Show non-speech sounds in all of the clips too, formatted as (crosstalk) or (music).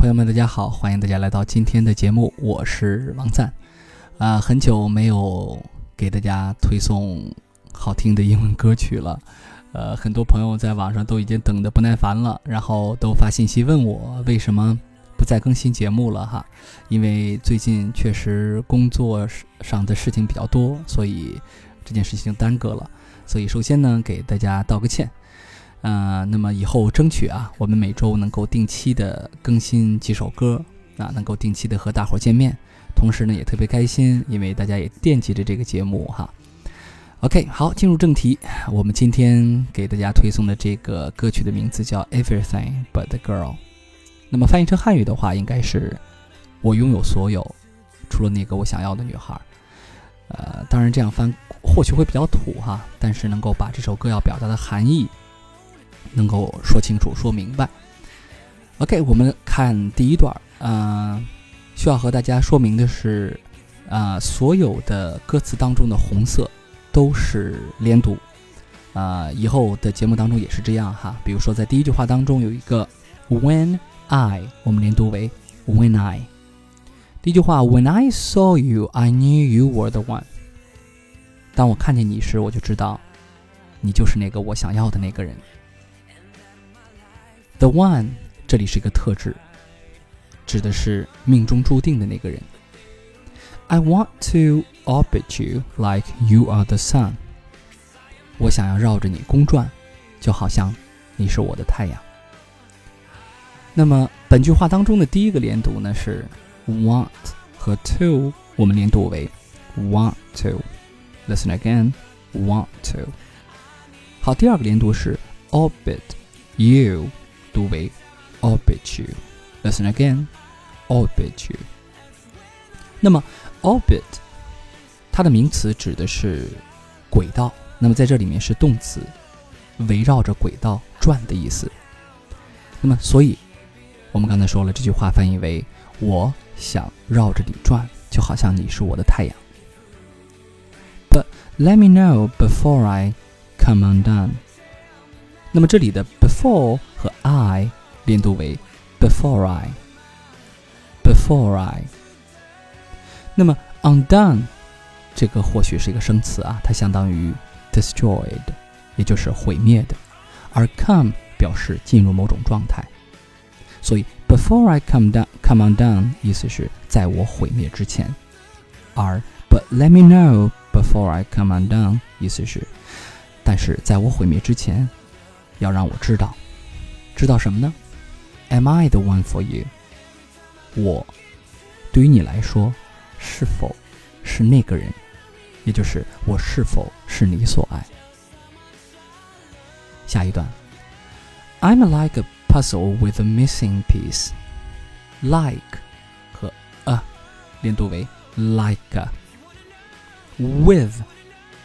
朋友们，大家好，欢迎大家来到今天的节目，我是王赞。啊，很久没有给大家推送好听的英文歌曲了，呃，很多朋友在网上都已经等得不耐烦了，然后都发信息问我为什么不再更新节目了哈，因为最近确实工作上的事情比较多，所以这件事情耽搁了。所以首先呢，给大家道个歉。呃，那么以后争取啊，我们每周能够定期的更新几首歌啊，能够定期的和大伙见面，同时呢也特别开心，因为大家也惦记着这个节目哈。OK，好，进入正题，我们今天给大家推送的这个歌曲的名字叫《Everything But the Girl》，那么翻译成汉语的话，应该是我拥有所有，除了那个我想要的女孩。呃，当然这样翻或许会比较土哈，但是能够把这首歌要表达的含义。能够说清楚、说明白。OK，我们看第一段儿。嗯，需要和大家说明的是，啊，所有的歌词当中的红色都是连读。啊，以后的节目当中也是这样哈。比如说，在第一句话当中有一个 When I，我们连读为 When I。第一句话 When I saw you, I knew you were the one。当我看见你时，我就知道你就是那个我想要的那个人。The one，这里是一个特质，指的是命中注定的那个人。I want to orbit you like you are the sun。我想要绕着你公转，就好像你是我的太阳。那么本句话当中的第一个连读呢是 want 和 to，我们连读为 want to。Listen again，want to。好，第二个连读是 orbit you。读为 orbit you。Listen again, orbit you。那么 orbit 它的名词指的是轨道，那么在这里面是动词，围绕着轨道转的意思。那么所以我们刚才说了这句话翻译为我想绕着你转，就好像你是我的太阳。But let me know before I come undone。那么这里的 before 和 I 连读为 before I，before I。那么 undone 这个或许是一个生词啊，它相当于 destroyed，也就是毁灭的，而 come 表示进入某种状态，所以 before I come down come undone 意思是在我毁灭之前，而 but let me know before I come undone 意思是但是在我毁灭之前。 要让我知道，知道什么呢？Am I the one for you？我对于你来说，是否是那个人？也就是我是否是你所爱？下一段，I'm like a puzzle with a missing piece。Like 和 a 连读为 like，with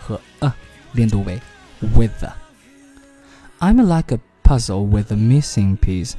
和 a 连读为 with。 I'm like a puzzle with a missing piece。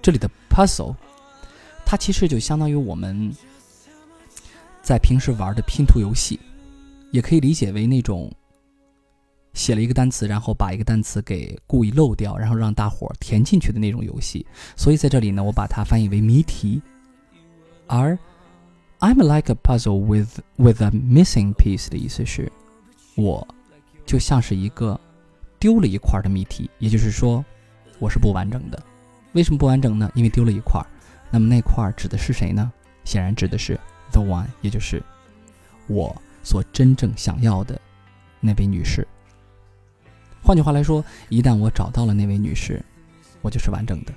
这里的 puzzle，它其实就相当于我们在平时玩的拼图游戏，也可以理解为那种写了一个单词，然后把一个单词给故意漏掉，然后让大伙填进去的那种游戏。所以在这里呢，我把它翻译为谜题。而 I'm like a puzzle with with a missing piece 的意思是，我就像是一个。丢了一块的谜题，也就是说，我是不完整的。为什么不完整呢？因为丢了一块。那么那块指的是谁呢？显然指的是 the one，也就是我所真正想要的那位女士。换句话来说，一旦我找到了那位女士，我就是完整的。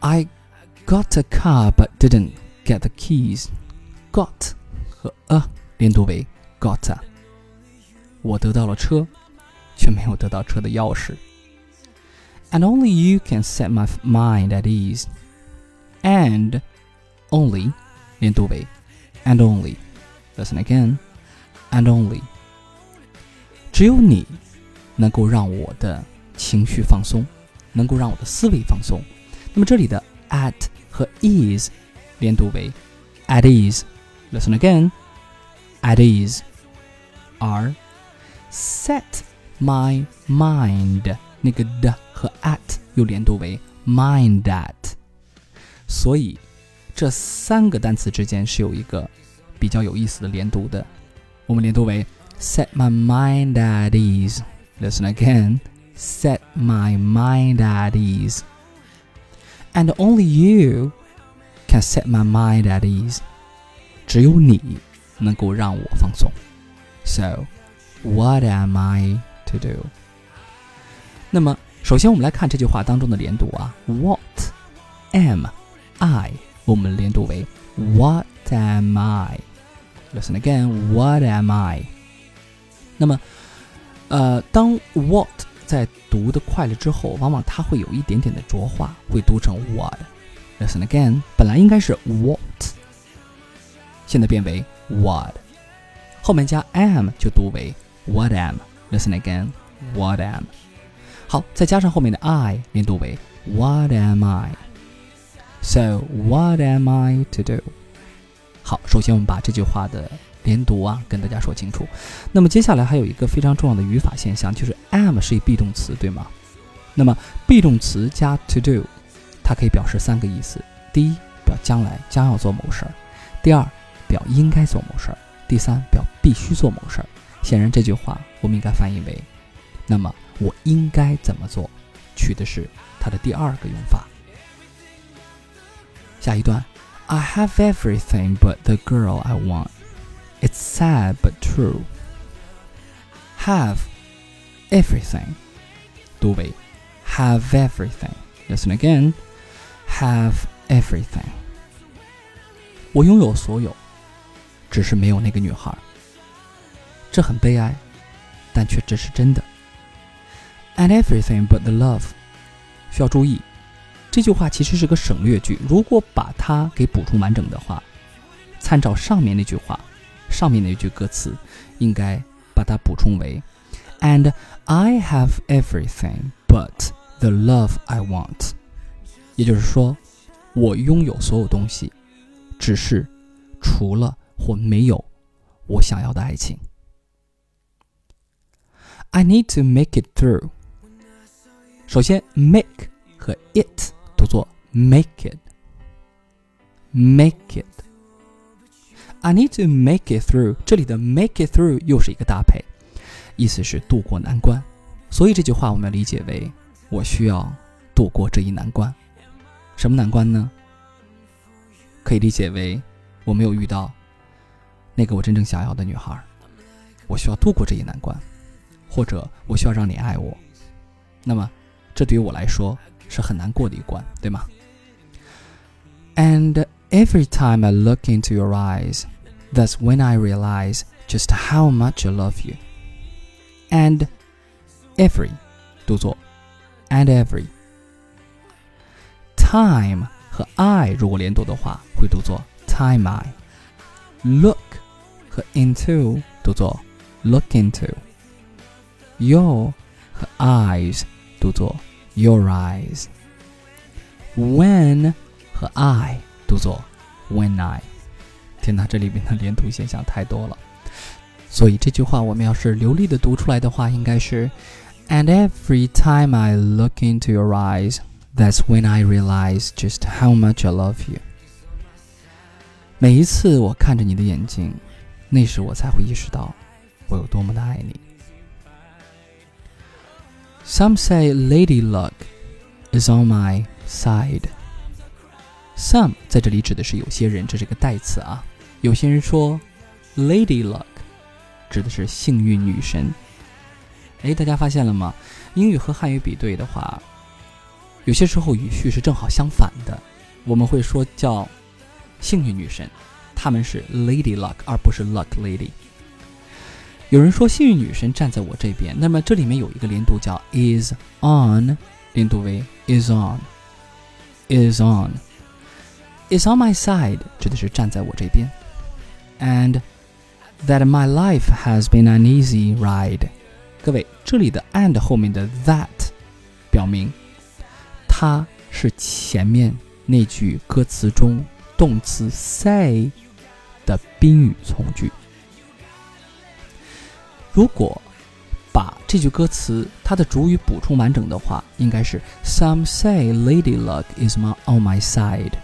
I got a car but didn't get the keys. Got 和 a 连读为 got。a。我得到了车，却没有得到车的钥匙。And only you can set my mind at ease. And only 连读为 and only. Listen again. And only. 只有你能够让我的情绪放松，能够让我的思维放松。那么这里的 at 和 ease 连读为 at ease. Listen again. At ease. Are set my mind，那个的和 at 又连读为 mind that。所以这三个单词之间是有一个比较有意思的连读的。我们连读为 set my mind at ease。Listen again. Set my mind at ease. And only you can set my mind at ease. 只有你能够让我放松。So, what am I to do? 那么，首先我们来看这句话当中的连读啊，What am I？我们连读为 What am I？Listen again. What am I？那么，呃，当 What 在读的快了之后，往往它会有一点点的浊化，会读成 What。Listen again. 本来应该是 What，现在变为 What，后面加 am 就读为 What am。Listen again. What am。好，再加上后面的 I，连读为 What am I？So what am I to do？好，首先我们把这句话的连读啊跟大家说清楚。那么接下来还有一个非常重要的语法现象，就是 am 是一 be 动词，对吗？那么 be 动词加 to do，它可以表示三个意思：第一，表将来将要做某事儿；第二，表应该做某事儿；第三，表必须做某事儿。显然这句话我们应该翻译为：那么。我应该怎么做？取的是它的第二个用法。下一段，I have everything but the girl I want. It's sad but true. Have everything，读为 have everything. Listen again. Have everything. 我拥有所有，只是没有那个女孩。这很悲哀，但却这是真的。And everything but the love，需要注意，这句话其实是个省略句。如果把它给补充完整的话，参照上面那句话，上面那句歌词，应该把它补充为：And I have everything but the love I want。也就是说，我拥有所有东西，只是除了或没有我想要的爱情。I need to make it through。首先，make 和 it 读作 make it，make it。I need to make it through。这里的 make it through 又是一个搭配，意思是渡过难关。所以这句话我们要理解为我需要度过这一难关。什么难关呢？可以理解为我没有遇到那个我真正想要的女孩，我需要度过这一难关，或者我需要让你爱我。那么。这对于我来说是很难过的一关，对吗？And every time I look into your eyes, that's when I realize just how much I love you. And every 读作 and every time 和 I 如果连读的话，会读作 time I。Look 和 into 读作 look into。 Your 和 eyes 读作 your eyes。When 和 I 读作 when I。天哪，这里边的连读现象太多了。所以这句话我们要是流利的读出来的话，应该是 And every time I look into your eyes, that's when I realize just how much I love you。每一次我看着你的眼睛，那时我才会意识到我有多么的爱你。 Some say lady luck is on my side. Some 在这里指的是有些人，这是个代词啊。有些人说 lady luck 指的是幸运女神。哎，大家发现了吗？英语和汉语比对的话，有些时候语序是正好相反的。我们会说叫幸运女神，他们是 lady luck 而不是 luck lady。有人说幸运女神站在我这边，那么这里面有一个连读叫 is on，连读为 is on，is on，is on my side，指的是站在我这边，and that my life has been an easy ride。各位，这里的 and 后面的 that 表明它是前面那句歌词中动词 say 的宾语从句。如果把这句歌词它的主语补充完整的话，应该是 Some say lady luck is my on my side,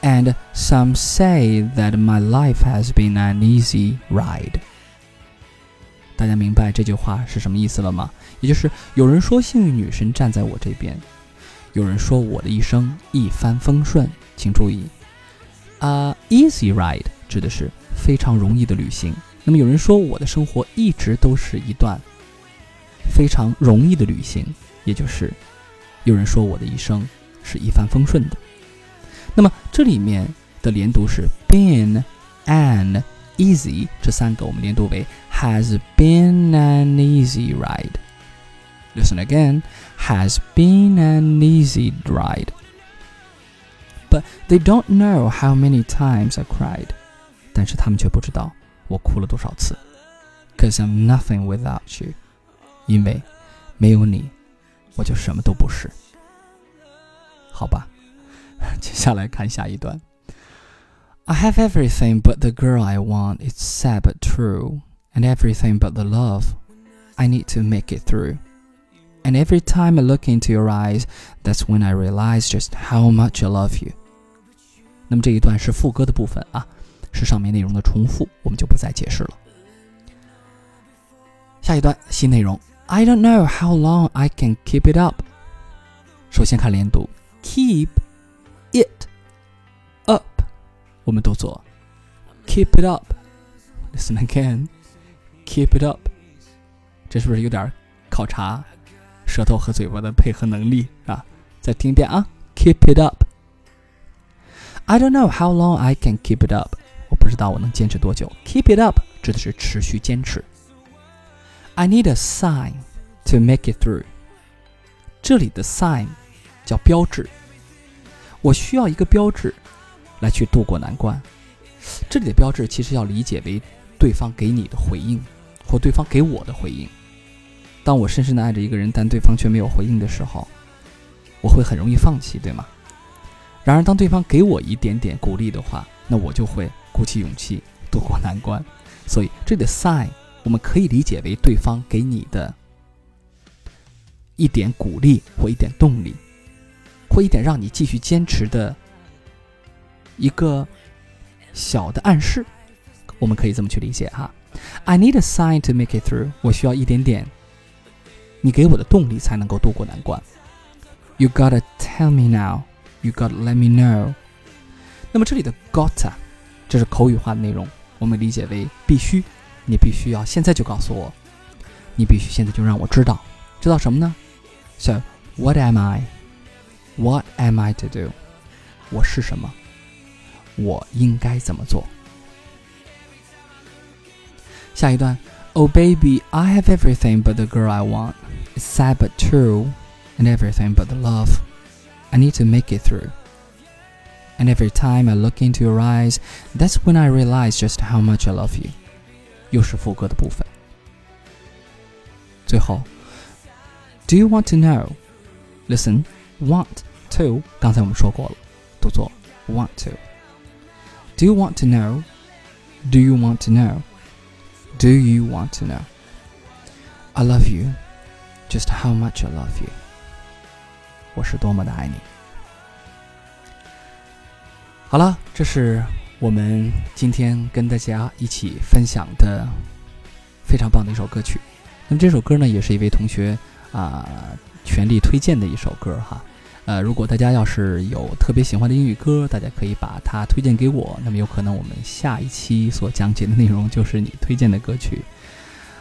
and some say that my life has been an easy ride。大家明白这句话是什么意思了吗？也就是有人说幸运女神站在我这边，有人说我的一生一帆风顺。请注意，啊，easy ride 指的是非常容易的旅行。那么有人说我的生活一直都是一段非常容易的旅行，也就是有人说我的一生是一帆风顺的。那么这里面的连读是 been an easy，这三个我们连读为 has been an easy ride。Listen again, has been an easy ride. But they don't know how many times I cried. 但是他们却不知道 我哭了多少次。Cause I'm nothing without you. 因为没有你，我就什么都不是。好吧，接下来看下一段。I have (laughs) everything but the girl I want. It's sad but true. And everything but the love I need to make it through. And every time I look into your eyes, that's when I realize just how much I love you. 那么这一段是副歌的部分啊， 是上面内容的重复，我们就不再解释了。下一段新内容，I don't know how long I can keep it up。首先看连读，keep it up，我们都做，keep it up。Listen again，keep it up。这是不是有点考察舌头和嘴巴的配合能力啊？再听一遍啊，keep it up。I don't know how long I can keep it up。 不知道我能坚持多久。Keep it up 指的是持续坚持。I need a sign to make it through。这里的 sign 叫标志，我需要一个标志来去渡过难关。这里的标志其实要理解为对方给你的回应，或对方给我的回应。当我深深的爱着一个人，但对方却没有回应的时候，我会很容易放弃，对吗？然而，当对方给我一点点鼓励的话，那我就会鼓起勇气渡过难关。所以，这里的 sign 我们可以理解为对方给你的一点鼓励，或一点动力，或一点让你继续坚持的一个小的暗示。我们可以这么去理解哈。I need a sign to make it through。我需要一点点你给我的动力，才能够渡过难关。You gotta tell me now。You gotta let me know。那么这里的 gotta，这是口语化的内容，我们理解为必须，你必须要现在就告诉我，你必须现在就让我知道，知道什么呢？So what am I? What am I to do? 我是什么？我应该怎么做？下一段，Oh baby, I have everything but the girl I want. It's sad but true, and everything but the love. I need to make it through. And every time I look into your eyes, that's when I realize just how much I love you. 又是副歌的部分。最后，Do you want to know? Listen, want to 刚才我们说过了，读作 want to. Do you want to know? Do you want to know? Do you want to know? I love you, just how much I love you. 我是多么的爱你。 好了，这是我们今天跟大家一起分享的非常棒的一首歌曲。那么这首歌呢，也是一位同学啊全力推荐的一首歌哈。呃，如果大家要是有特别喜欢的英语歌，大家可以把它推荐给我。那么有可能我们下一期所讲解的内容就是你推荐的歌曲。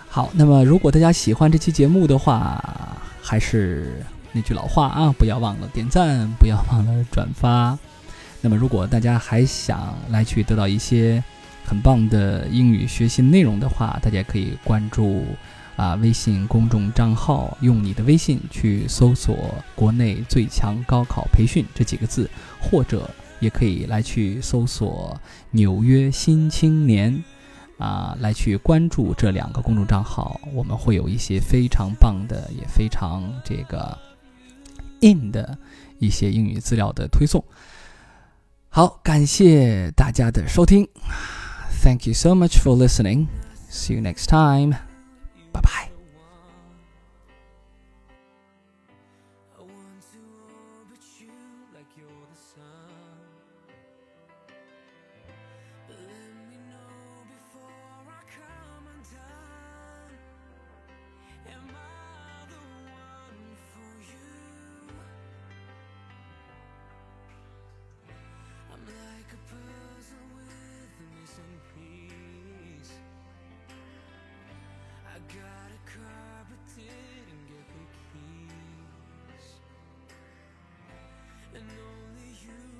好，那么如果大家喜欢这期节目的话，还是。那句老话啊，不要忘了点赞，不要忘了转发。那么，如果大家还想来去得到一些很棒的英语学习内容的话，大家可以关注啊微信公众账号，用你的微信去搜索“国内最强高考培训”这几个字，或者也可以来去搜索“纽约新青年”，啊，来去关注这两个公众账号，我们会有一些非常棒的，也非常这个。in 的一些英语资料的推送。好，感谢大家的收听，Thank you so much for listening. See you next time. Bye bye. puzzle with a missing piece. I got a car but didn't get the keys. And only you